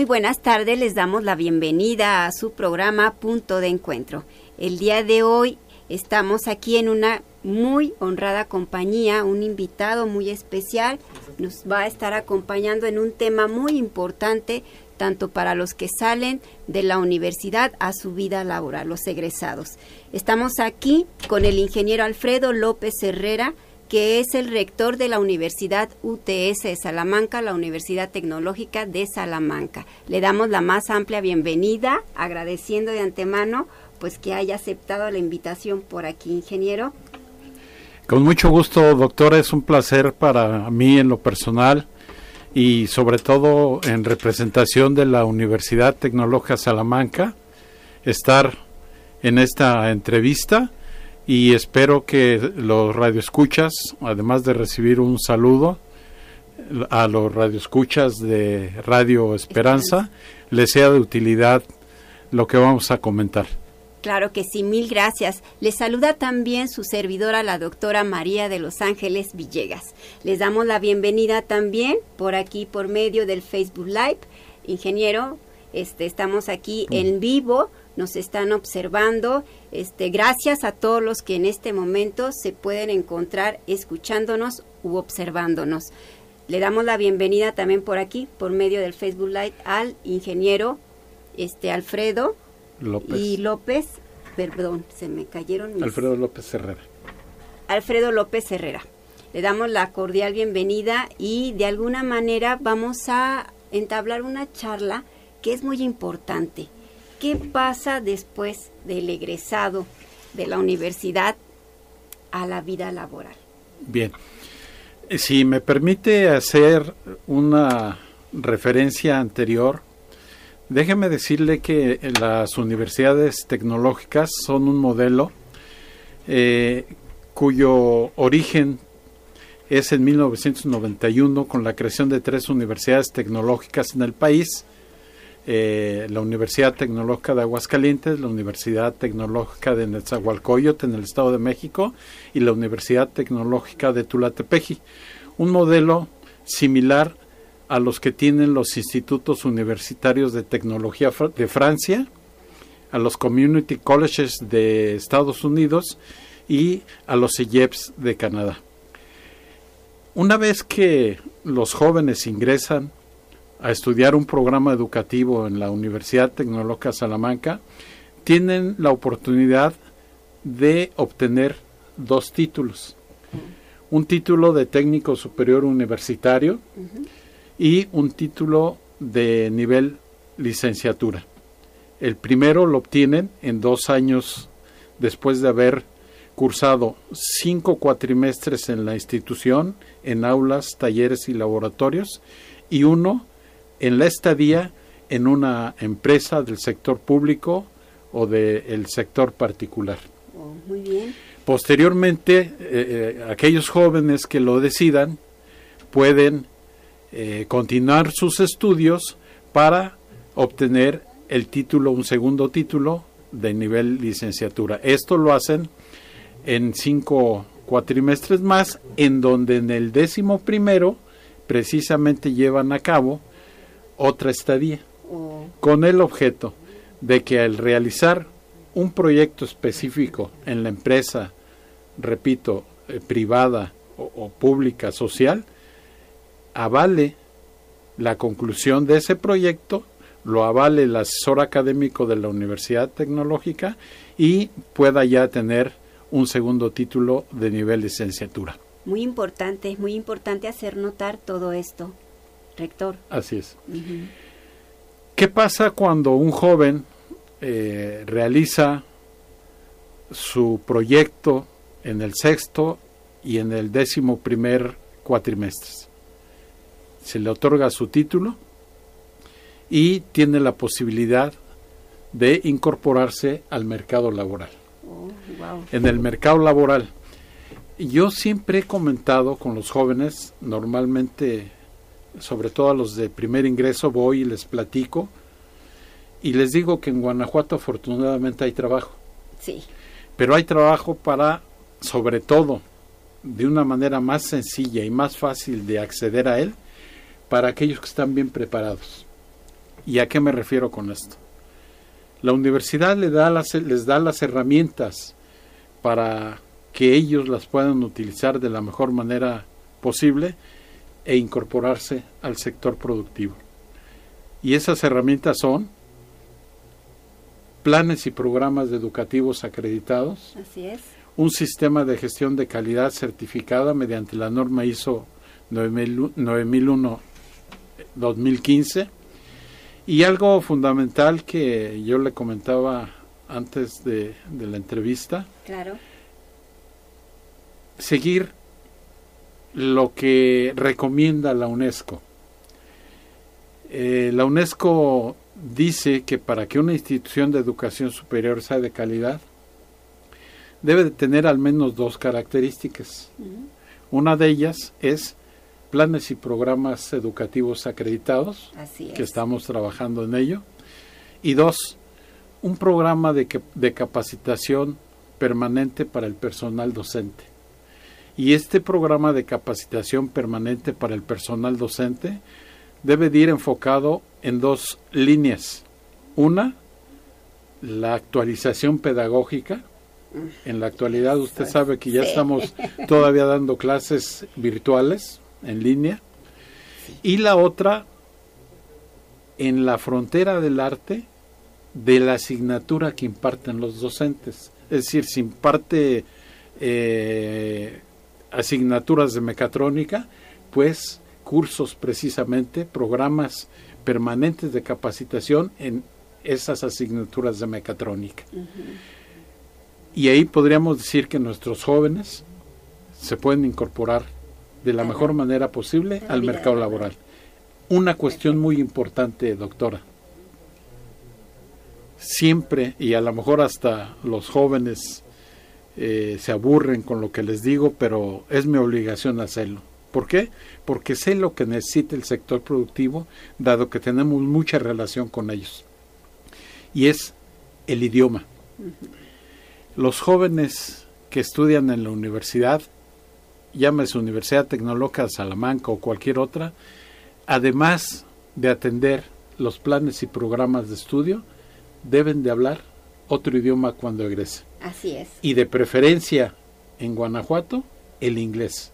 Muy buenas tardes, les damos la bienvenida a su programa Punto de Encuentro. El día de hoy estamos aquí en una muy honrada compañía, un invitado muy especial nos va a estar acompañando en un tema muy importante tanto para los que salen de la universidad a su vida laboral, los egresados. Estamos aquí con el ingeniero Alfredo López Herrera, que es el rector de la Universidad UTS de Salamanca, la Universidad Tecnológica de Salamanca. Le damos la más amplia bienvenida, agradeciendo de antemano pues que haya aceptado la invitación por aquí, ingeniero. Con mucho gusto, doctora, es un placer para mí en lo personal y sobre todo en representación de la Universidad Tecnológica Salamanca estar en esta entrevista y espero que los radioescuchas, además de recibir un saludo a los radioescuchas de Radio Esperanza, les sea de utilidad lo que vamos a comentar. Claro que sí, mil gracias. Les saluda también su servidora, la doctora María de Los Ángeles Villegas. Les damos la bienvenida también por aquí, por medio del Facebook Live. Ingeniero, este, estamos aquí en vivo nos están observando. Este, gracias a todos los que en este momento se pueden encontrar escuchándonos u observándonos. Le damos la bienvenida también por aquí, por medio del Facebook Live, al ingeniero este, Alfredo López. y López. Perdón, se me cayeron mis... Alfredo López Herrera. Alfredo López Herrera. Le damos la cordial bienvenida y de alguna manera vamos a entablar una charla que es muy importante ¿Qué pasa después del egresado de la universidad a la vida laboral? Bien, si me permite hacer una referencia anterior, déjeme decirle que las universidades tecnológicas son un modelo eh, cuyo origen es en 1991 con la creación de tres universidades tecnológicas en el país eh, la Universidad Tecnológica de Aguascalientes, la Universidad Tecnológica de Netzahualcoyot en el Estado de México y la Universidad Tecnológica de Tulatepeji. Un modelo similar a los que tienen los institutos universitarios de tecnología de Francia, a los community colleges de Estados Unidos y a los IEPS de Canadá. Una vez que los jóvenes ingresan a estudiar un programa educativo en la Universidad Tecnológica Salamanca, tienen la oportunidad de obtener dos títulos. Un título de técnico superior universitario y un título de nivel licenciatura. El primero lo obtienen en dos años después de haber cursado cinco cuatrimestres en la institución, en aulas, talleres y laboratorios, y uno en la estadía en una empresa del sector público o del sector particular. Oh, muy bien. Posteriormente, eh, eh, aquellos jóvenes que lo decidan pueden eh, continuar sus estudios para obtener el título, un segundo título de nivel licenciatura. Esto lo hacen en cinco cuatrimestres más, en donde en el décimo primero precisamente llevan a cabo otra estadía, oh. con el objeto de que al realizar un proyecto específico en la empresa, repito, eh, privada o, pública, social, avale la conclusión de ese proyecto, lo avale el asesor académico de la Universidad Tecnológica y pueda ya tener un segundo título de nivel licenciatura. Muy importante, muy importante hacer notar todo esto rector. Así es. ¿Qué pasa cuando un joven eh, realiza su proyecto en el sexto y en el décimo primer cuatrimestres? Se le otorga su título y tiene la posibilidad de incorporarse al mercado laboral. Oh, en el mercado laboral, yo siempre he comentado con los jóvenes, normalmente sobre todo a los de primer ingreso, voy y les platico y les digo que en Guanajuato afortunadamente hay trabajo. Sí. Pero hay trabajo para, sobre todo, de una manera más sencilla y más fácil de acceder a él, para aquellos que están bien preparados. ¿Y a qué me refiero con esto? La universidad les da las, les da las herramientas para que ellos las puedan utilizar de la mejor manera posible e incorporarse al sector productivo. Y esas herramientas son planes y programas educativos acreditados, un sistema de gestión de calidad certificada mediante la norma ISO 9001-2015 y algo fundamental que yo le comentaba antes de, de la entrevista. Claro. Seguir lo que recomienda la UNESCO. Eh, la UNESCO dice que para que una institución de educación superior sea de calidad, debe de tener al menos dos características. Una de ellas es planes y programas educativos acreditados, que estamos trabajando en ello. Y dos, un programa de, de capacitación permanente para el personal docente. Y este programa de capacitación permanente para el personal docente debe de ir enfocado en dos líneas. Una, la actualización pedagógica. En la actualidad usted sabe que ya estamos todavía dando clases virtuales en línea. Y la otra, en la frontera del arte de la asignatura que imparten los docentes. Es decir, se imparte eh, asignaturas de mecatrónica, pues cursos precisamente, programas permanentes de capacitación en esas asignaturas de mecatrónica. Y ahí podríamos decir que nuestros jóvenes se pueden incorporar de la mejor manera posible al mercado laboral. Una cuestión muy importante, doctora. Siempre, y a lo mejor hasta los jóvenes eh, se aburren con lo que les digo, pero es mi obligación hacerlo. ¿Por qué? Porque sé lo que necesita el sector productivo, dado que tenemos mucha relación con ellos. Y es el idioma. Los jóvenes que estudian en la universidad, llámese Universidad Tecnológica de Salamanca o cualquier otra, además de atender los planes y programas de estudio, deben de hablar otro idioma cuando egrese. Así es. Y de preferencia en Guanajuato, el inglés.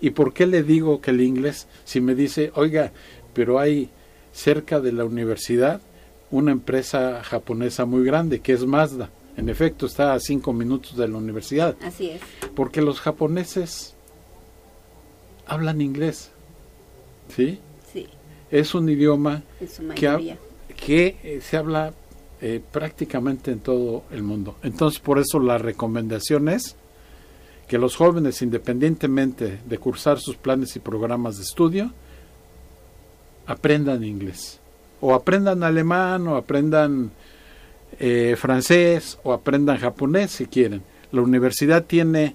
¿Y por qué le digo que el inglés? Si me dice, oiga, pero hay cerca de la universidad una empresa japonesa muy grande que es Mazda. En efecto, está a cinco minutos de la universidad. Así es. Porque los japoneses hablan inglés. ¿Sí? Sí. Es un idioma que, que eh, se habla eh, prácticamente en todo el mundo. Entonces, por eso la recomendación es que los jóvenes, independientemente de cursar sus planes y programas de estudio, aprendan inglés. O aprendan alemán, o aprendan eh, francés, o aprendan japonés si quieren. La universidad tiene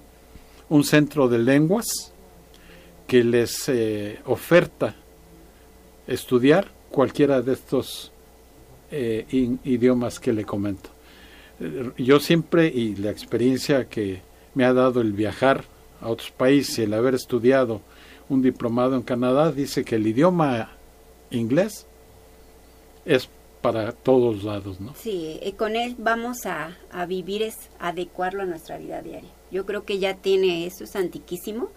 un centro de lenguas que les eh, oferta estudiar cualquiera de estos eh, idiomas que le comento. Eh, yo siempre, y la experiencia que me ha dado el viajar a otros países el haber estudiado un diplomado en Canadá, dice que el idioma inglés es para todos lados, ¿no? Sí, y con él vamos a, a vivir, es adecuarlo a nuestra vida diaria. Yo creo que ya tiene, eso es antiquísimo,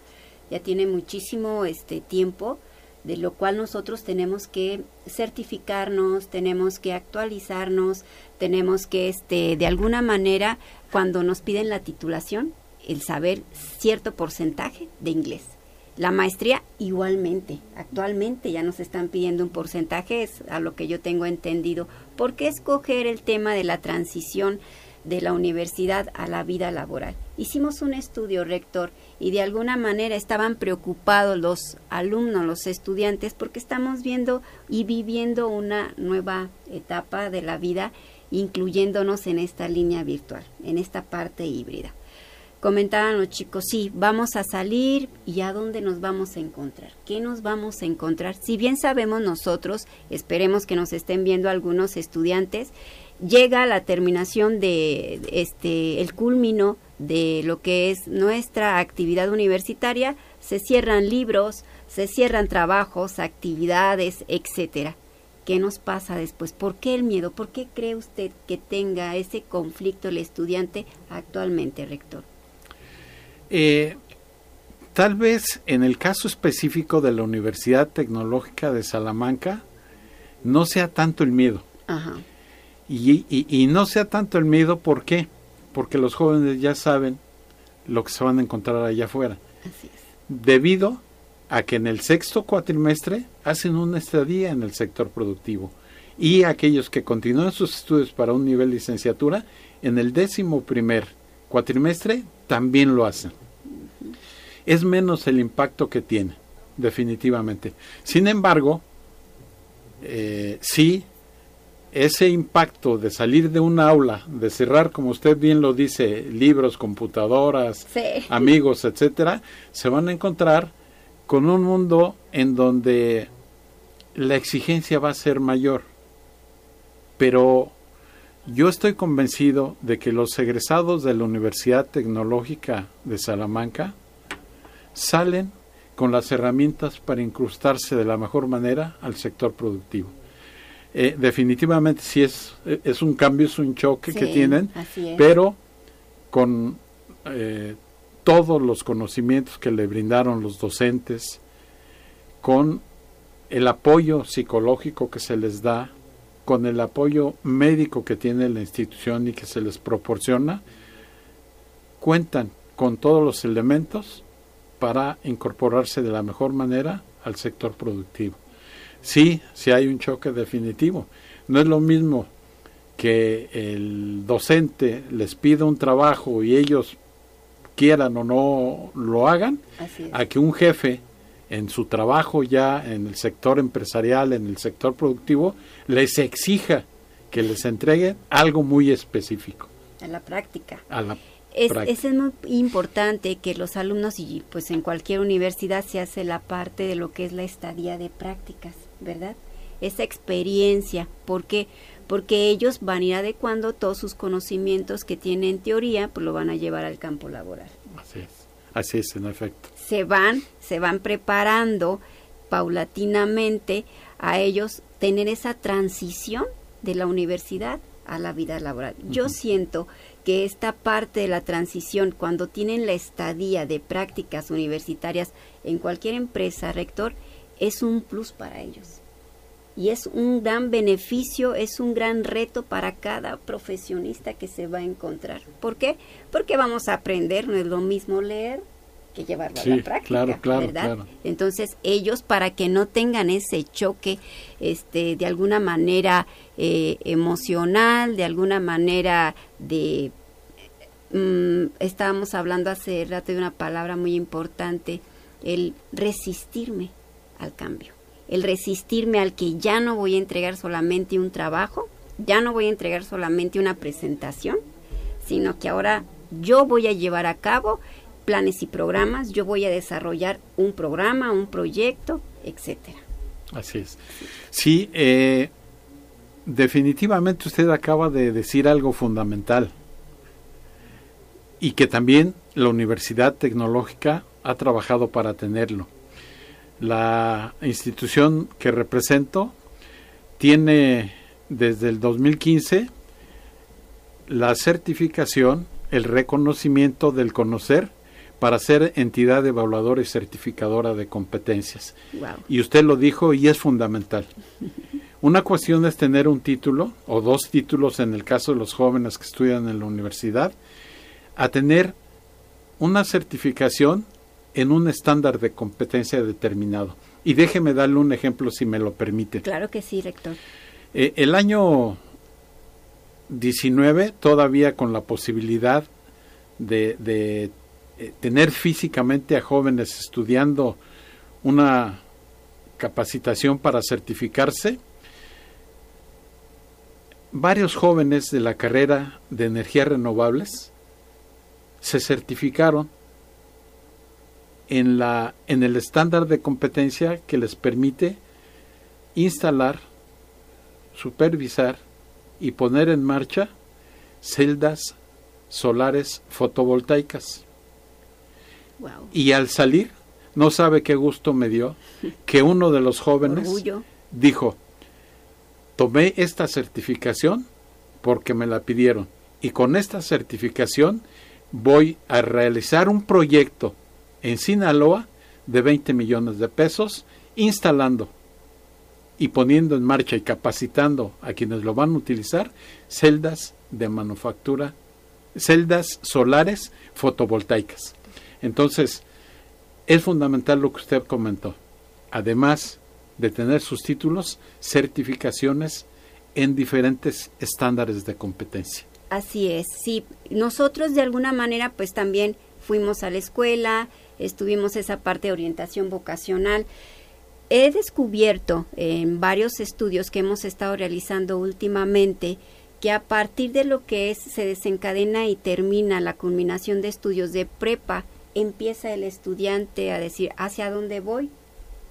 ya tiene muchísimo este tiempo de lo cual nosotros tenemos que certificarnos, tenemos que actualizarnos, tenemos que este de alguna manera cuando nos piden la titulación, el saber cierto porcentaje de inglés. La maestría igualmente, actualmente ya nos están pidiendo un porcentaje, es a lo que yo tengo entendido. ¿Por qué escoger el tema de la transición de la universidad a la vida laboral? Hicimos un estudio, rector, y de alguna manera estaban preocupados los alumnos, los estudiantes, porque estamos viendo y viviendo una nueva etapa de la vida, incluyéndonos en esta línea virtual, en esta parte híbrida. Comentaban los chicos, sí, vamos a salir y a dónde nos vamos a encontrar, qué nos vamos a encontrar. Si bien sabemos nosotros, esperemos que nos estén viendo algunos estudiantes, llega la terminación de este el culmino de lo que es nuestra actividad universitaria, se cierran libros, se cierran trabajos, actividades, etcétera. ¿Qué nos pasa después? ¿Por qué el miedo? ¿Por qué cree usted que tenga ese conflicto el estudiante actualmente, rector? Eh, tal vez en el caso específico de la Universidad Tecnológica de Salamanca no sea tanto el miedo. Ajá. Y, y, y, no sea tanto el miedo, ¿por qué? Porque los jóvenes ya saben lo que se van a encontrar allá afuera. Así es. Debido a que en el sexto cuatrimestre hacen una estadía en el sector productivo y aquellos que continúan sus estudios para un nivel de licenciatura, en el décimo primer cuatrimestre también lo hacen. Es menos el impacto que tiene, definitivamente. Sin embargo, eh, sí, ese impacto de salir de un aula, de cerrar, como usted bien lo dice, libros, computadoras, Sí. amigos, etcétera, se van a encontrar con un mundo en donde la exigencia va a ser mayor. Pero yo estoy convencido de que los egresados de la Universidad Tecnológica de Salamanca salen con las herramientas para incrustarse de la mejor manera al sector productivo. Eh, definitivamente sí es, es un cambio, es un choque que tienen, pero con eh, todos los conocimientos que le brindaron los docentes, con el apoyo psicológico que se les da, con el apoyo médico que tiene la institución y que se les proporciona, cuentan con todos los elementos para incorporarse de la mejor manera al sector productivo. Sí, sí hay un choque definitivo. No es lo mismo que el docente les pida un trabajo y ellos quieran o no lo hagan, a que un jefe en su trabajo ya en el sector empresarial, en el sector productivo, les exija que les entreguen algo muy específico A la práctica. a la Es, práctica. es muy importante que los alumnos, y pues en cualquier universidad se hace la parte de lo que es la estadía de prácticas, ¿verdad? Esa experiencia, ¿por qué? Porque ellos van a ir adecuando todos sus conocimientos que tienen en teoría, pues lo van a llevar al campo laboral. Así es, así es en efecto. Se van, se van preparando paulatinamente a ellos tener esa transición de la universidad a la vida laboral. Yo siento que esta parte de la transición, cuando tienen la estadía de prácticas universitarias en cualquier empresa, rector, es un plus para ellos. Y es un gran beneficio, es un gran reto para cada profesionista que se va a encontrar. ¿Por qué? Porque vamos a aprender, no es lo mismo leer que llevarlo a la práctica, claro, claro, ¿verdad? claro. Entonces ellos para que no tengan ese choque, este, de alguna manera eh, emocional, de alguna manera de, mm, estábamos hablando hace rato de una palabra muy importante, el resistirme al cambio, el resistirme al que ya no voy a entregar solamente un trabajo, ya no voy a entregar solamente una presentación, sino que ahora yo voy a llevar a cabo planes y programas, yo voy a desarrollar un programa, un proyecto, etcétera. Así es. Sí, eh, definitivamente usted acaba de decir algo fundamental y que también la Universidad Tecnológica ha trabajado para tenerlo. La institución que represento tiene desde el 2015 la certificación, el reconocimiento del conocer para ser entidad evaluadora y certificadora de competencias. Wow. Y usted lo dijo y es fundamental. Una cuestión es tener un título o dos títulos en el caso de los jóvenes que estudian en la universidad, a tener una certificación en un estándar de competencia determinado. Y déjeme darle un ejemplo si me lo permite. Claro que sí, rector. Eh, el año 19, todavía con la posibilidad de, de eh, tener físicamente a jóvenes estudiando una capacitación para certificarse, varios jóvenes de la carrera de energías renovables se certificaron en, la, en el estándar de competencia que les permite instalar, supervisar y poner en marcha celdas solares fotovoltaicas. Wow. Y al salir, no sabe qué gusto me dio que uno de los jóvenes Orgullo. dijo, tomé esta certificación porque me la pidieron y con esta certificación voy a realizar un proyecto en Sinaloa de 20 millones de pesos instalando y poniendo en marcha y capacitando a quienes lo van a utilizar celdas de manufactura, celdas solares fotovoltaicas. Entonces, es fundamental lo que usted comentó. Además de tener sus títulos, certificaciones en diferentes estándares de competencia. Así es, sí. Nosotros de alguna manera pues también fuimos a la escuela, estuvimos esa parte de orientación vocacional. He descubierto en varios estudios que hemos estado realizando últimamente que a partir de lo que es se desencadena y termina la culminación de estudios de prepa, empieza el estudiante a decir hacia dónde voy,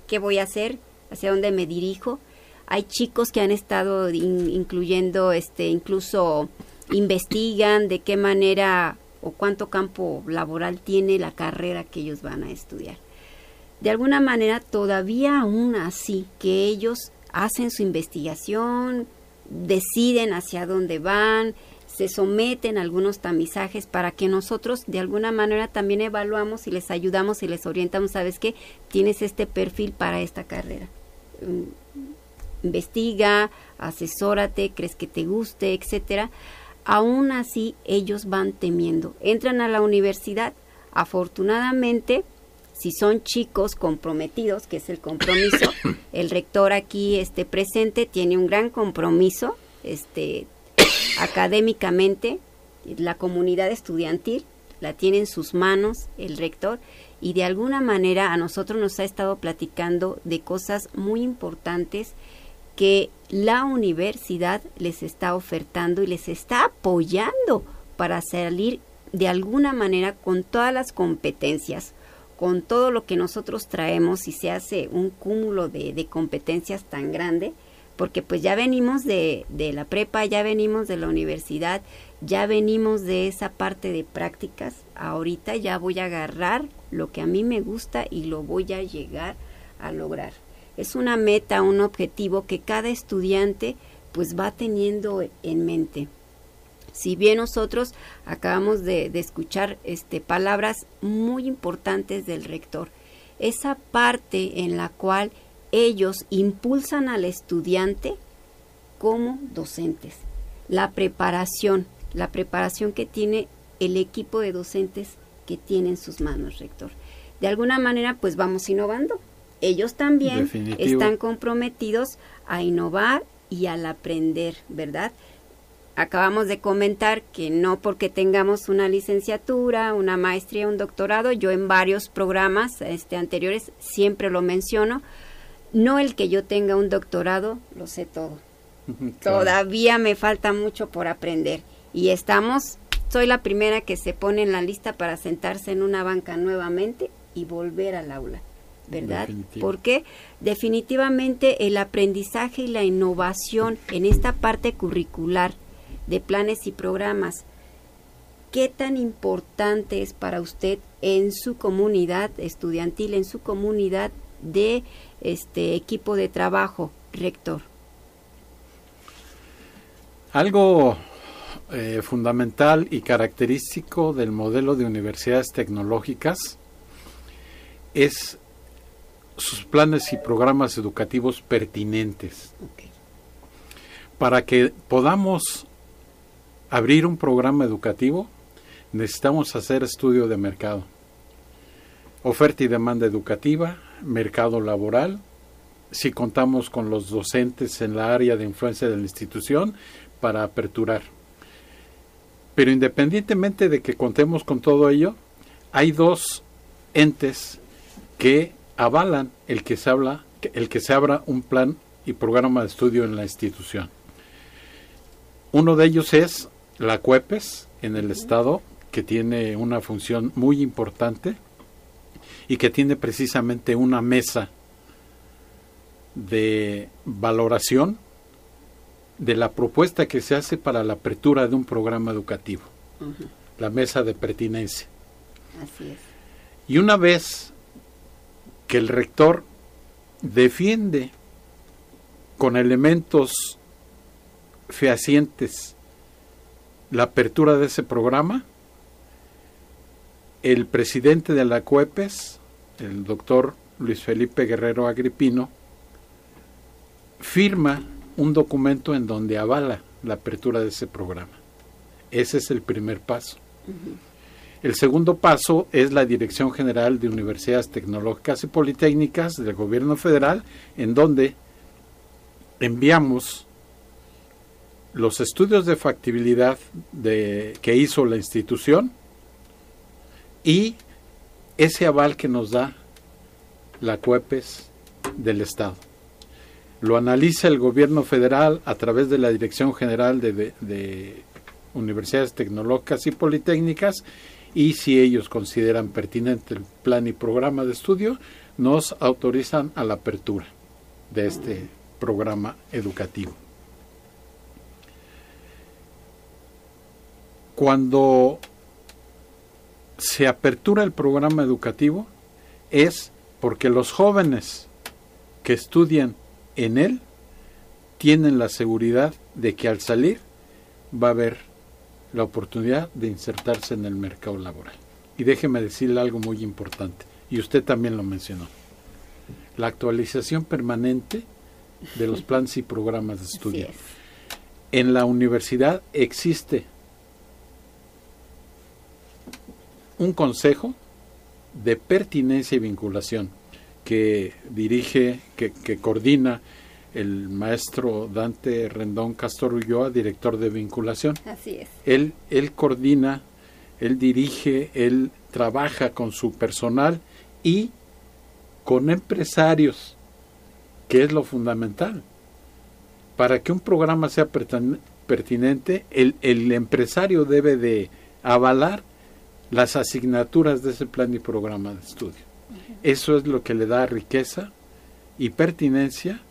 qué voy a hacer, hacia dónde me dirijo. Hay chicos que han estado incluyendo este incluso investigan de qué manera cuánto campo laboral tiene la carrera que ellos van a estudiar. De alguna manera, todavía aún así, que ellos hacen su investigación, deciden hacia dónde van, se someten a algunos tamizajes para que nosotros de alguna manera también evaluamos y les ayudamos y les orientamos, ¿sabes qué? Tienes este perfil para esta carrera. Mm, investiga, asesórate, crees que te guste, etcétera aún así ellos van temiendo. Entran a la universidad, afortunadamente, si son chicos comprometidos, que es el compromiso, el rector aquí este presente tiene un gran compromiso este académicamente, la comunidad estudiantil la tiene en sus manos el rector. Y de alguna manera a nosotros nos ha estado platicando de cosas muy importantes que la universidad les está ofertando y les está apoyando para salir de alguna manera con todas las competencias, con todo lo que nosotros traemos y se hace un cúmulo de, competencias tan grande, porque pues ya venimos de, de la prepa, ya venimos de la universidad, ya venimos de esa parte de prácticas, ahorita ya voy a agarrar lo que a mí me gusta y lo voy a llegar a lograr es una meta, un objetivo que cada estudiante pues va teniendo en mente. Si bien nosotros acabamos de, escuchar este, palabras muy importantes del rector, esa parte en la cual ellos impulsan al estudiante como docentes, la preparación, la preparación que tiene el equipo de docentes que tiene en sus manos, rector. De alguna manera, pues vamos innovando, ellos también están comprometidos a innovar y al aprender, ¿verdad? Acabamos de comentar que no porque tengamos una licenciatura, una maestría, un doctorado, yo en varios programas este, anteriores siempre lo menciono, no el que yo tenga un doctorado, lo sé todo. Todavía me falta mucho por aprender y estamos, soy la primera que se pone en la lista para sentarse en una banca nuevamente y volver al aula. ¿Verdad? Porque definitivamente el aprendizaje y la innovación en esta parte curricular de planes y programas, ¿qué tan importante es para usted en su comunidad estudiantil, en su comunidad de este equipo de trabajo, rector? Algo eh, fundamental y característico del modelo de universidades tecnológicas es sus planes y programas educativos pertinentes. Para que podamos abrir un programa educativo, necesitamos hacer estudio de mercado, oferta y demanda educativa, mercado laboral, si contamos con los docentes en la área de influencia de la institución para aperturar. Pero independientemente de que contemos con todo ello, hay dos entes que avalan el que se habla, el que se abra un plan y programa de estudio en la institución. Uno de ellos es la CUEPES en el estado, que tiene una función muy importante y que tiene precisamente una mesa de valoración de la propuesta que se hace para la apertura de un programa educativo, la mesa de pertinencia. Así es. Y una vez que el rector defiende con elementos fehacientes la apertura de ese programa, el presidente de la CUEPES, el doctor Luis Felipe Guerrero Agripino, firma un documento en donde avala la apertura de ese programa. Ese es el primer paso. El segundo paso es la Dirección General de Universidades Tecnológicas y Politécnicas del Gobierno Federal, en donde enviamos los estudios de factibilidad que hizo la institución y ese aval que nos da la CUEPES del Estado. Lo analiza el gobierno federal a través de la Dirección General de Universidades Tecnológicas y Politécnicas y si ellos consideran pertinente el plan y programa de estudio, nos autorizan a la apertura de este programa educativo. Cuando se apertura el programa educativo es porque los jóvenes que estudian en él tienen la seguridad de que al salir va a haber la oportunidad de insertarse en el mercado laboral. Y déjeme decirle algo muy importante, y usted también lo mencionó. La actualización permanente de los planes y programas de estudio. En la universidad existe un consejo de pertinencia y vinculación que dirige, que, coordina el maestro Dante Rendón Castor Ulloa, director de vinculación. Así es. Él, él coordina, él dirige, él trabaja con su personal y con empresarios, que es lo fundamental. Para que un programa sea pertinente, el, el empresario debe de avalar las asignaturas de ese plan y programa de estudio. Eso es lo que le da riqueza y pertinencia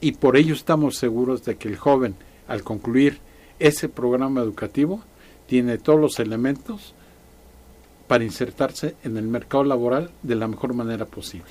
y por ello estamos seguros de que el joven, al concluir ese programa educativo, tiene todos los elementos para insertarse en el mercado laboral de la mejor manera posible.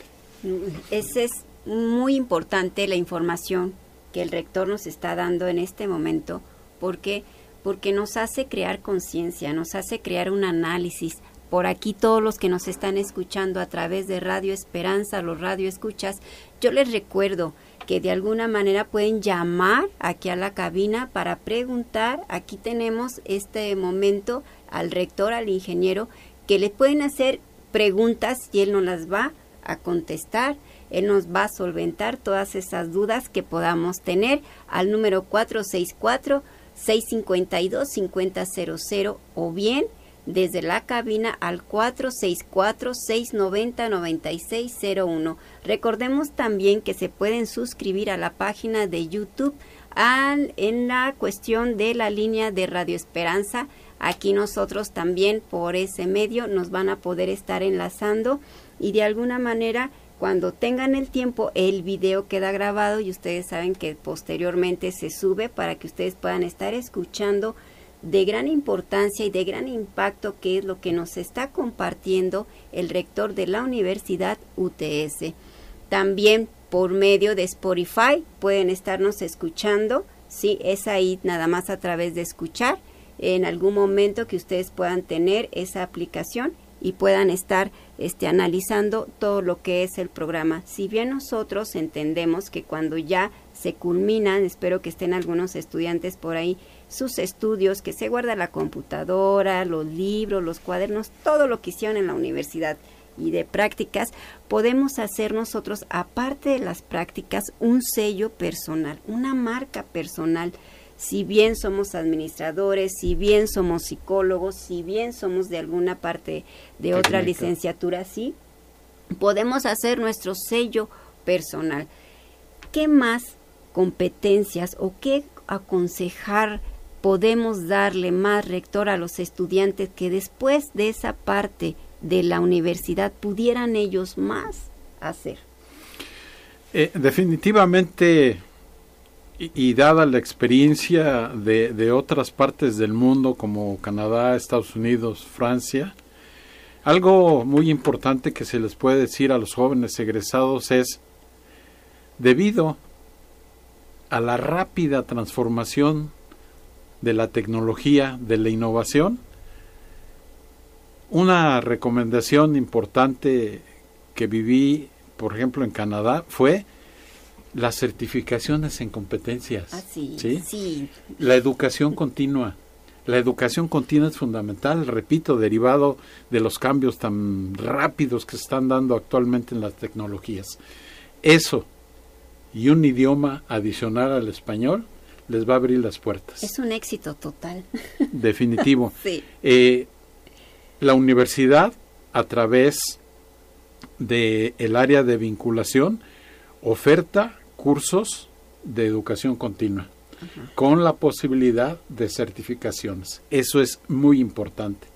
Esa es muy importante la información que el rector nos está dando en este momento, porque porque nos hace crear conciencia, nos hace crear un análisis. Por aquí todos los que nos están escuchando a través de Radio Esperanza, los radio escuchas, yo les recuerdo que de alguna manera pueden llamar aquí a la cabina para preguntar. Aquí tenemos este momento al rector, al ingeniero, que le pueden hacer preguntas y él nos las va a contestar. Él nos va a solventar todas esas dudas que podamos tener al número 464 652-5000 o bien desde la cabina al 464-690-9601. Recordemos también que se pueden suscribir a la página de YouTube en la cuestión de la línea de Radio Esperanza. Aquí nosotros también por ese medio nos van a poder estar enlazando y de alguna manera cuando tengan el tiempo, el video queda grabado y ustedes saben que posteriormente se sube para que ustedes puedan estar escuchando de gran importancia y de gran impacto que es lo que nos está compartiendo el rector de la Universidad UTS. También por medio de Spotify pueden estarnos escuchando, sí, es ahí nada más a través de escuchar en algún momento que ustedes puedan tener esa aplicación y puedan estar este, analizando todo lo que es el programa. Si bien nosotros entendemos que cuando ya se culminan, espero que estén algunos estudiantes por ahí, sus estudios, que se guarda la computadora, los libros, los cuadernos, todo lo que hicieron en la universidad y de prácticas, podemos hacer nosotros, aparte de las prácticas, un sello personal, una marca personal si bien somos administradores, si bien somos psicólogos, si bien somos de alguna parte de otra licenciatura, sí, podemos hacer nuestro sello personal. ¿Qué más competencias o qué aconsejar podemos darle más rector a los estudiantes que después de esa parte de la universidad pudieran ellos más hacer? Eh, definitivamente y, dada la experiencia de, de, otras partes del mundo como Canadá, Estados Unidos, Francia, algo muy importante que se les puede decir a los jóvenes egresados es, debido a la rápida transformación de la tecnología, de la innovación, una recomendación importante que viví, por ejemplo, en Canadá fue las certificaciones en competencias. Ah, sí, sí. La educación continua. La educación continua es fundamental, repito, derivado de los cambios tan rápidos que se están dando actualmente en las tecnologías. Eso y un idioma adicional al español les va a abrir las puertas. Es un éxito total. Definitivo. sí. Eh, la universidad, a través del el área de vinculación, oferta cursos de educación continua con la posibilidad de certificaciones. Eso es muy importante.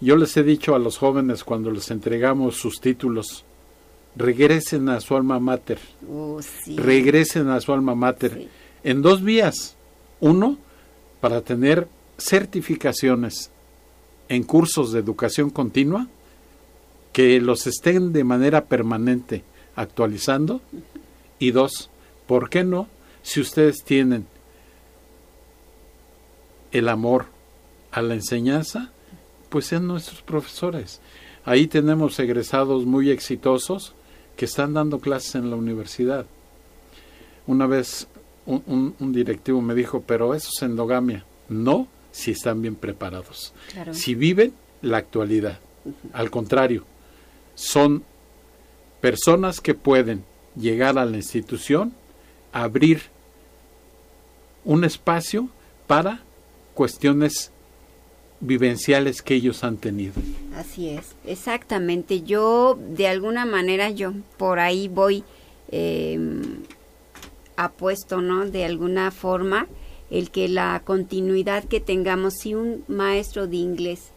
Yo les he dicho a los jóvenes cuando les entregamos sus títulos, regresen a su alma mater. Oh, regresen a su alma mater en dos vías. Uno, para tener certificaciones en cursos de educación continua que los estén de manera permanente actualizando. Y dos, ¿por qué no? Si ustedes tienen el amor a la enseñanza, pues sean nuestros profesores. Ahí tenemos egresados muy exitosos que están dando clases en la universidad. Una vez un, directivo me dijo, pero eso es endogamia. No, si están bien preparados. Si viven la actualidad. Al contrario, son personas que pueden llegar a la institución, abrir un espacio para cuestiones vivenciales que ellos han tenido. Así es, exactamente. Yo, de alguna manera, yo por ahí voy eh, apuesto, ¿no? De alguna forma, el que la continuidad que tengamos, si un maestro de inglés,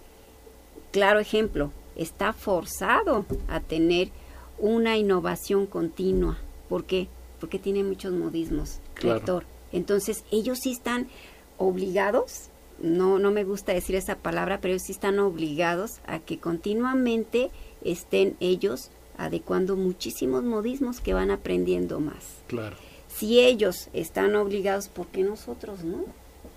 claro ejemplo, está forzado a tener una innovación continua. ¿Por qué? Porque tiene muchos modismos, claro. Entonces, ellos sí están obligados, no, no me gusta decir esa palabra, pero ellos sí están obligados a que continuamente estén ellos adecuando muchísimos modismos que van aprendiendo más. Claro. Si ellos están obligados, ¿por qué nosotros no?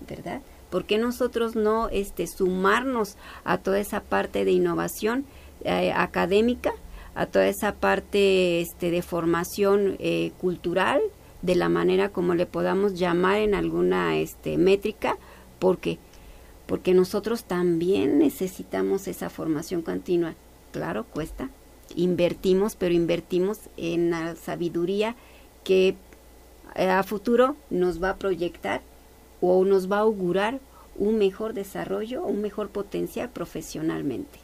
¿Verdad? ¿Por qué nosotros no este, sumarnos a toda esa parte de innovación eh, académica, a toda esa parte este, de formación eh, cultural, de la manera como le podamos llamar en alguna este, métrica? ¿Por qué? Porque nosotros también necesitamos esa formación continua. Claro, cuesta. Invertimos, pero invertimos en la sabiduría que a futuro nos va a proyectar o nos va a augurar un mejor desarrollo, un mejor potencial profesionalmente.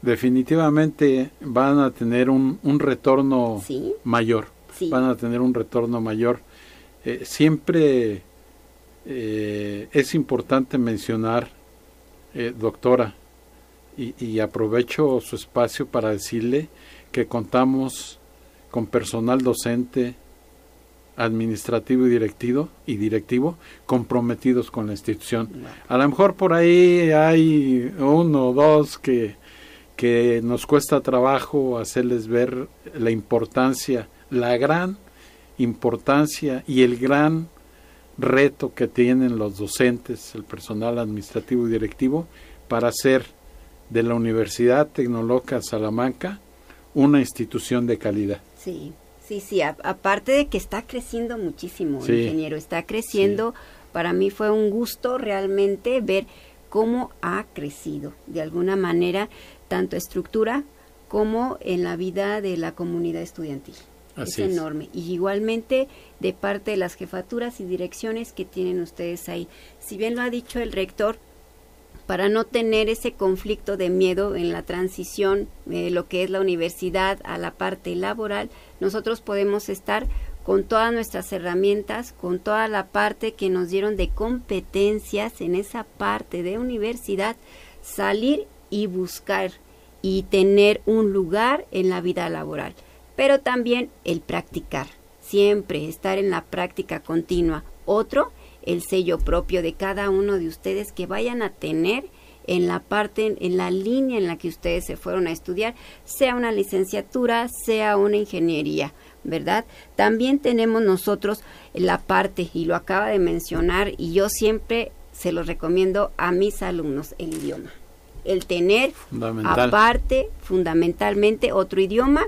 Definitivamente van a tener un, retorno mayor. Van a tener un retorno mayor. Eh, siempre eh, es importante mencionar, doctora, y, y aprovecho su espacio para decirle que contamos con personal docente, administrativo y directivo y directivo comprometidos con la institución. A lo mejor por ahí hay uno o dos que, que nos cuesta trabajo hacerles ver la importancia, la gran importancia y el gran reto que tienen los docentes, el personal administrativo y directivo para hacer de la Universidad Tecnológica Salamanca una institución de calidad. Sí, Sí, sí, aparte de que está creciendo muchísimo, ingeniero, está creciendo. Para mí fue un gusto realmente ver cómo ha crecido de alguna manera, tanto estructura como en la vida de la comunidad estudiantil. es enorme. Y igualmente de parte de las jefaturas y direcciones que tienen ustedes ahí. Si bien lo ha dicho el rector, para no tener ese conflicto de miedo en la transición de lo que es la universidad a la parte laboral, nosotros podemos estar con todas nuestras herramientas, con toda la parte que nos dieron de competencias en esa parte de universidad, salir y buscar y tener un lugar en la vida laboral, pero también el practicar, siempre estar en la práctica continua. Otro, el sello propio de cada uno de ustedes que vayan a tener en la parte, en la línea en la que ustedes se fueron a estudiar, sea una licenciatura, sea una ingeniería. ¿verdad? También tenemos nosotros la parte, y lo acaba de mencionar, y yo siempre se lo recomiendo a mis alumnos, el idioma. El tener aparte, fundamentalmente, otro idioma,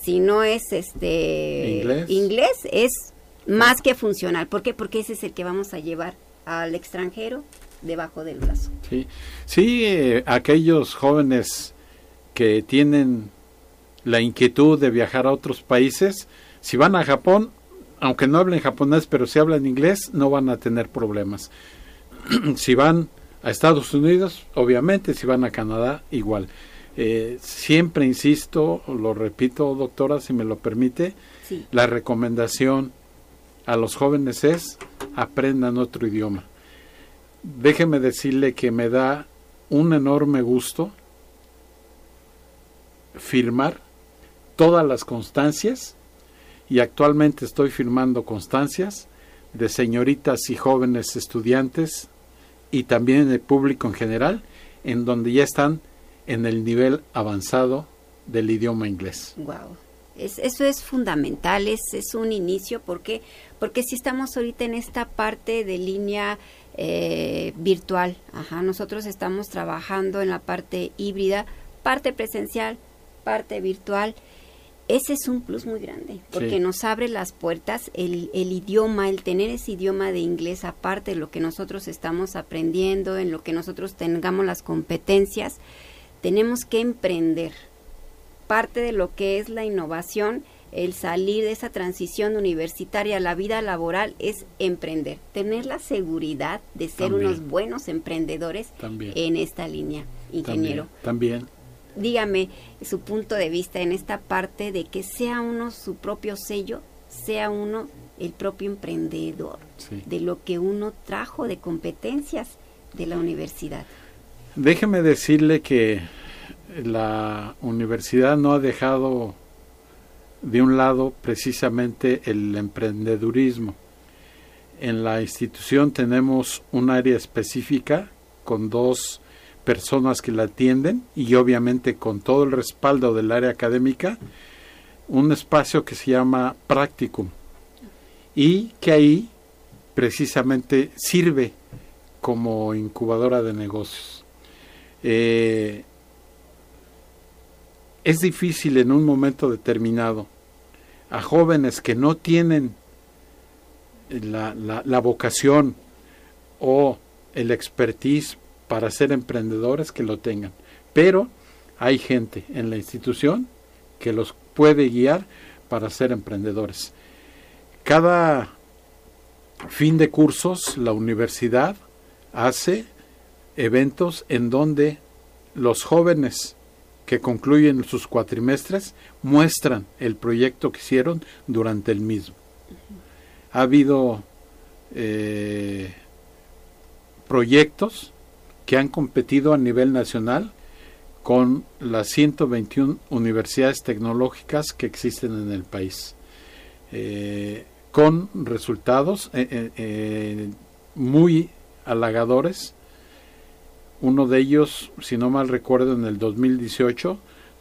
si no es este inglés, inglés es más que funcional. ¿Por qué? Porque ese es el que vamos a llevar al extranjero debajo del brazo. Sí, sí eh, aquellos jóvenes que tienen la inquietud de viajar a otros países, si van a Japón, aunque no hablen japonés, pero si hablan inglés, no van a tener problemas. si van a Estados Unidos, obviamente, si van a Canadá, igual. Eh, siempre insisto, lo repito, doctora, si me lo permite, la recomendación a los jóvenes es aprendan otro idioma. Déjeme decirle que me da un enorme gusto firmar todas las constancias y actualmente estoy firmando constancias de señoritas y jóvenes estudiantes y también de público en general en donde ya están en el nivel avanzado del idioma inglés. Wow. Eso es fundamental, es, es un inicio porque porque si estamos ahorita en esta parte de línea eh, virtual, ajá, nosotros estamos trabajando en la parte híbrida, parte presencial, parte virtual ese es un plus muy grande, porque nos abre las puertas el, el, idioma, el tener ese idioma de inglés aparte de lo que nosotros estamos aprendiendo, en lo que nosotros tengamos las competencias, tenemos que emprender. Parte de lo que es la innovación, el salir de esa transición universitaria a la vida laboral es emprender, tener la seguridad de ser unos buenos emprendedores en esta línea, ingeniero. También dígame su punto de vista en esta parte de que sea uno su propio sello, sea uno el propio emprendedor de lo que uno trajo de competencias de la universidad. Déjeme decirle que la universidad no ha dejado de un lado precisamente el emprendedurismo. En la institución tenemos un área específica con dos personas que la atienden y obviamente con todo el respaldo del área académica, un espacio que se llama Practicum y que ahí precisamente sirve como incubadora de negocios. Eh, es difícil en un momento determinado a jóvenes que no tienen la, la, vocación o el expertise para ser emprendedores que lo tengan. Pero hay gente en la institución que los puede guiar para ser emprendedores. Cada fin de cursos la universidad hace eventos en donde los jóvenes que concluyen sus cuatrimestres muestran el proyecto que hicieron durante el mismo. Ha habido eh, proyectos que han competido a nivel nacional con las 121 universidades tecnológicas que existen en el país, eh, con resultados eh, muy halagadores. Uno de ellos, si no mal recuerdo, en el 2018,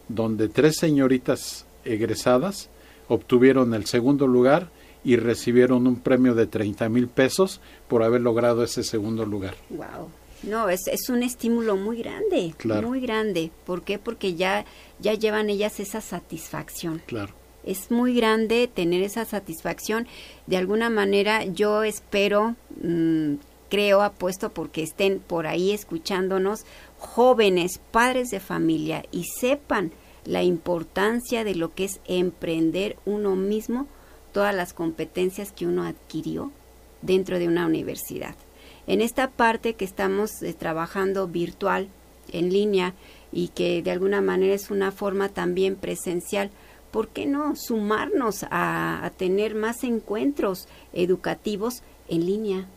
donde tres señoritas egresadas obtuvieron el segundo lugar y recibieron un premio de 30 mil pesos por haber logrado ese segundo lugar. Wow. No, es, es un estímulo muy grande, muy grande. ¿Por qué? Porque ya, ya llevan ellas esa satisfacción. Claro. Es muy grande tener esa satisfacción. De alguna manera yo espero, mm, creo, apuesto porque estén por ahí escuchándonos jóvenes, padres de familia y sepan la importancia de lo que es emprender uno mismo, todas las competencias que uno adquirió dentro de una universidad. En esta parte que estamos eh, trabajando virtual, en línea, y que de alguna manera es una forma también presencial, ¿por qué no sumarnos a, tener más encuentros educativos en línea?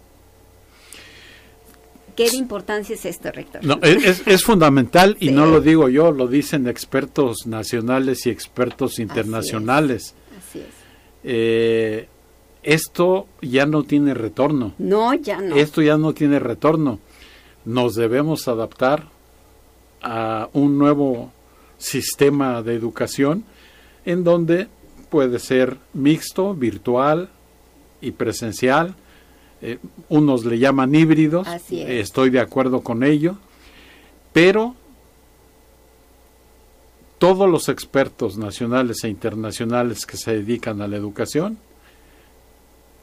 ¿Qué de importancia es esto, rector? No, es, fundamental y no lo digo yo, lo dicen expertos nacionales y expertos internacionales. Así es. Eh, esto ya no tiene retorno. No, ya no. Esto ya no tiene retorno. Nos debemos adaptar a un nuevo sistema de educación en donde puede ser mixto, virtual y presencial. Eh, unos le llaman híbridos, estoy de acuerdo con ello, pero todos los expertos nacionales e internacionales que se dedican a la educación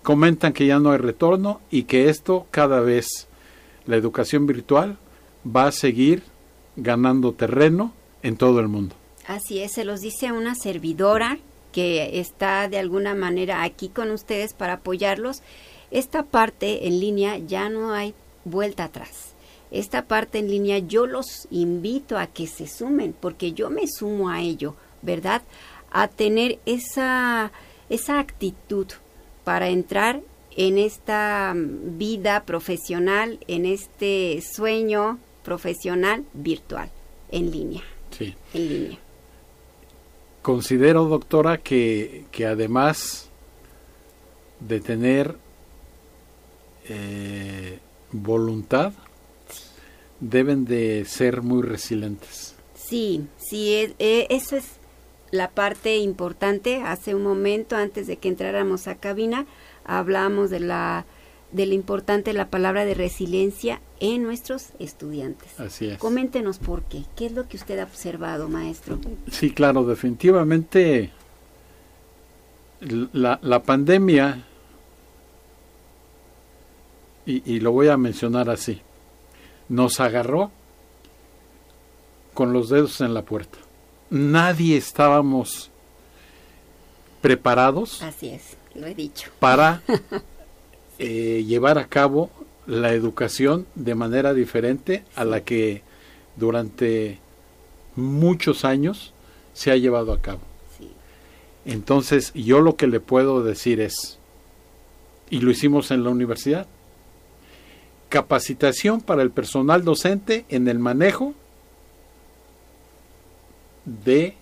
comentan que ya no hay retorno y que esto cada vez la educación virtual va a seguir ganando terreno en todo el mundo. Así es, se los dice una servidora que está de alguna manera aquí con ustedes para apoyarlos. Esta parte en línea ya no hay vuelta atrás esta parte en línea yo los invito a que se sumen, porque yo me sumo a ello, ¿verdad? A tener esa, esa actitud para entrar en esta vida profesional, en este sueño profesional virtual, en línea. Sí. En línea. Considero, doctora, que, que además de tener eh, voluntad, deben de ser muy resilientes. Sí, sí, es, e, eso es la parte importante. Hace un momento, antes de que entráramos a cabina, hablamos de la de lo importante la palabra de resiliencia en nuestros estudiantes. Así es. Coméntenos por qué. ¿Qué es lo que usted ha observado, maestro? Sí, claro, definitivamente la, la pandemia, y, y lo voy a mencionar así, nos agarró con los dedos en la puerta. Nadie estábamos preparados. Así es, lo he dicho. Para eh, llevar a cabo la educación de manera diferente a la que durante muchos años se ha llevado a cabo. Entonces, yo lo que le puedo decir es, y lo hicimos en la universidad, capacitación para el personal docente en el manejo de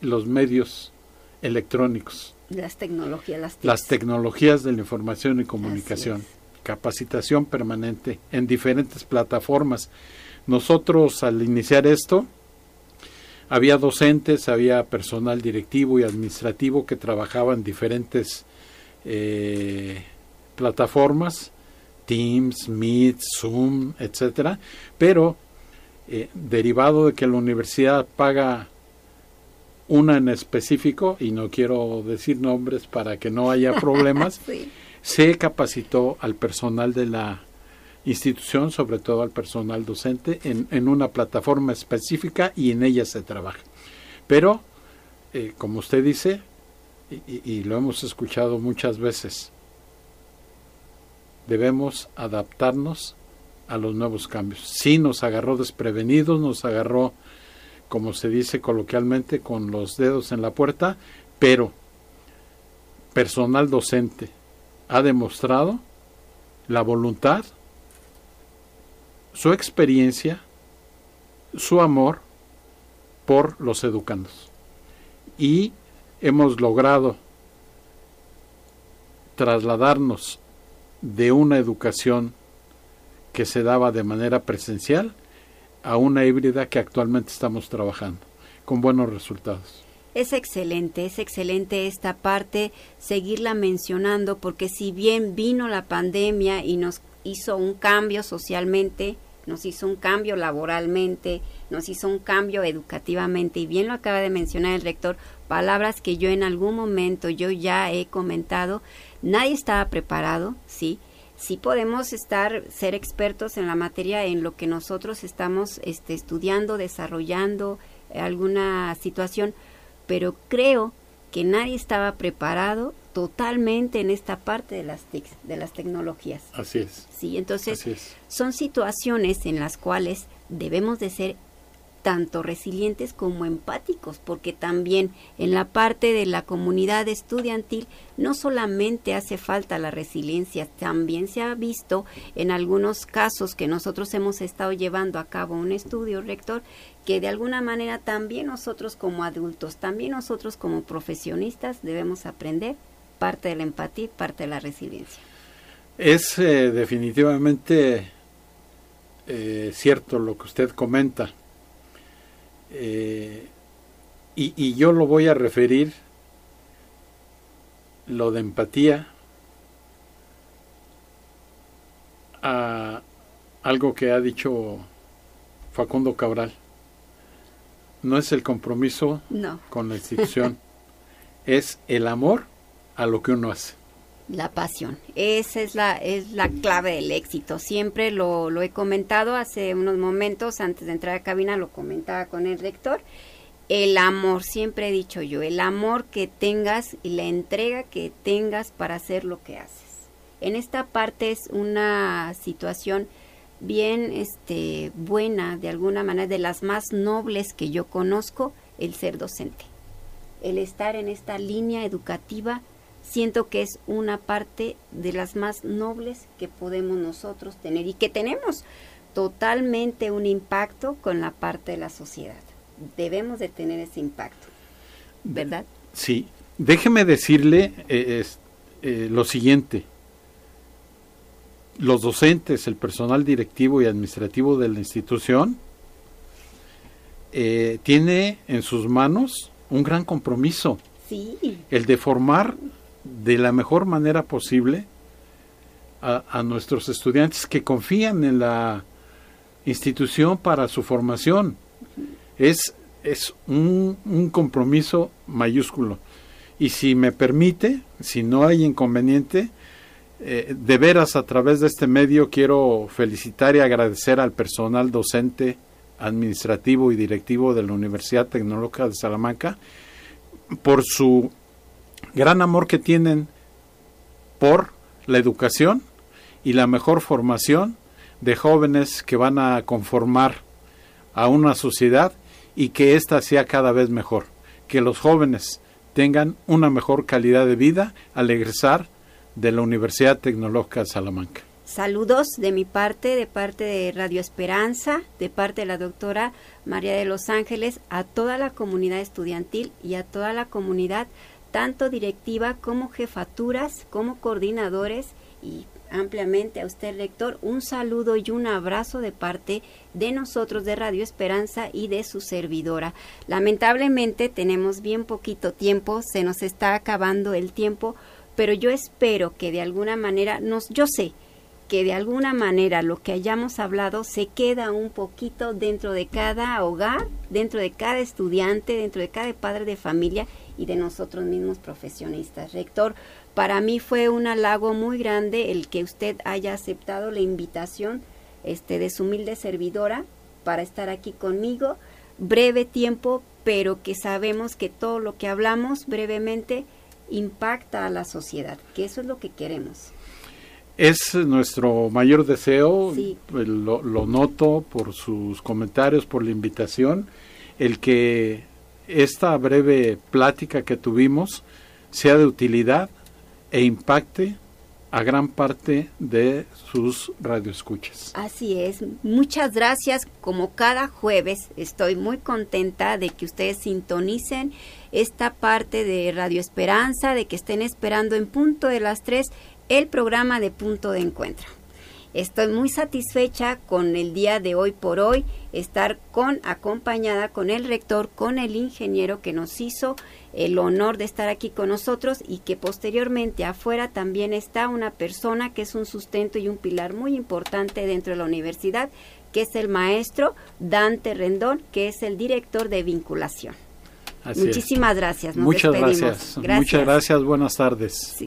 los medios electrónicos. Las tecnologías, las, las tecnologías de la información y comunicación. Capacitación permanente en diferentes plataformas. Nosotros al iniciar esto, había docentes, había personal directivo y administrativo que trabajaba en diferentes eh, plataformas Teams, Meet, Zoom, etcétera, pero eh, derivado de que la universidad paga una en específico, y no quiero decir nombres para que no haya problemas, se capacitó al personal de la institución, sobre todo al personal docente, en, una plataforma específica y en ella se trabaja. Pero, eh, como usted dice, y lo hemos escuchado muchas veces, debemos adaptarnos a los nuevos cambios. Sí, nos agarró desprevenidos, nos agarró, como se dice coloquialmente, con los dedos en la puerta, pero personal docente ha demostrado la voluntad, su experiencia, su amor por los educandos. Y hemos logrado trasladarnos de una educación que se daba de manera presencial a una híbrida que actualmente estamos trabajando, con buenos resultados. Es excelente, es excelente esta parte, seguirla mencionando, porque si bien vino la pandemia y nos hizo un cambio socialmente, nos hizo un cambio laboralmente, nos hizo un cambio educativamente, y bien lo acaba de mencionar el rector, palabras que yo en algún momento yo ya he comentado, Nadie estaba preparado, sí. Sí podemos estar, ser expertos en la materia en lo que nosotros estamos este, estudiando, desarrollando eh, alguna situación, pero creo que nadie estaba preparado totalmente en esta parte de las TICs, de las tecnologías. Así es. Sí, entonces son situaciones en las cuales debemos de ser tanto resilientes como empáticos, porque también en la parte de la comunidad estudiantil no solamente hace falta la resiliencia, también se ha visto en algunos casos que nosotros hemos estado llevando a cabo un estudio, rector, que de alguna manera también nosotros como adultos, también nosotros como profesionistas debemos aprender parte de la empatía, parte de la resiliencia. Es eh, definitivamente eh, cierto lo que usted comenta eh, y, yo lo voy a referir lo de empatía a algo que ha dicho Facundo Cabral. No es el compromiso con la institución, es el amor a lo que uno hace. La pasión, esa es la, es la clave del éxito. Siempre lo, lo he comentado hace unos momentos, antes de entrar a cabina lo comentaba con el rector. El amor, siempre he dicho yo, el amor que tengas y la entrega que tengas para hacer lo que haces. En esta parte es una situación bien este, buena, de alguna manera, de las más nobles que yo conozco, el ser docente. El estar en esta línea educativa siento que es una parte de las más nobles que podemos nosotros tener y que tenemos totalmente un impacto con la parte de la sociedad. Debemos de tener ese impacto, ¿verdad? Sí, déjeme decirle eh, eh, lo siguiente. Los docentes, el personal directivo y administrativo de la institución, eh, tiene en sus manos un gran compromiso. Sí. El de formar de la mejor manera posible a, nuestros estudiantes que confían en la institución para su formación. Es, es un, compromiso mayúsculo. Y si me permite, si no hay inconveniente, eh, de veras a través de este medio quiero felicitar y agradecer al personal docente, administrativo y directivo de la Universidad Tecnológica de Salamanca por su gran amor que tienen por la educación y la mejor formación de jóvenes que van a conformar a una sociedad y que ésta sea cada vez mejor, que los jóvenes tengan una mejor calidad de vida al egresar de la Universidad Tecnológica de Salamanca. Saludos de mi parte, de parte de Radio Esperanza, de parte de la doctora María de los Ángeles, a toda la comunidad estudiantil y a toda la comunidad tanto directiva como jefaturas, como coordinadores y ampliamente a usted, lector, un saludo y un abrazo de parte de nosotros de Radio Esperanza y de su servidora. Lamentablemente tenemos bien poquito tiempo, se nos está acabando el tiempo, pero yo espero que de alguna manera nos, yo sé que de alguna manera lo que hayamos hablado se queda un poquito dentro de cada hogar, dentro de cada estudiante, dentro de cada padre de familia y de nosotros mismos profesionistas. Rector, para mí fue un halago muy grande el que usted haya aceptado la invitación este, de su humilde servidora para estar aquí conmigo. Breve tiempo, pero que sabemos que todo lo que hablamos brevemente impacta a la sociedad, que eso es lo que queremos. Es nuestro mayor deseo, lo, lo, noto por sus comentarios, por la invitación, el que esta breve plática que tuvimos sea de utilidad e impacte a gran parte de sus radioescuchas. Así es. Muchas gracias. Como cada jueves, estoy muy contenta de que ustedes sintonicen esta parte de Radio Esperanza, de que estén esperando en punto de las tres el programa de punto de encuentro. Estoy muy satisfecha con el día de hoy por hoy, estar con acompañada con el rector, con el ingeniero que nos hizo el honor de estar aquí con nosotros y que posteriormente afuera también está una persona que es un sustento y un pilar muy importante dentro de la universidad, que es el maestro Dante Rendón, que es el director de vinculación. Muchísimas gracias. Muchas gracias. Muchas gracias. Buenas tardes.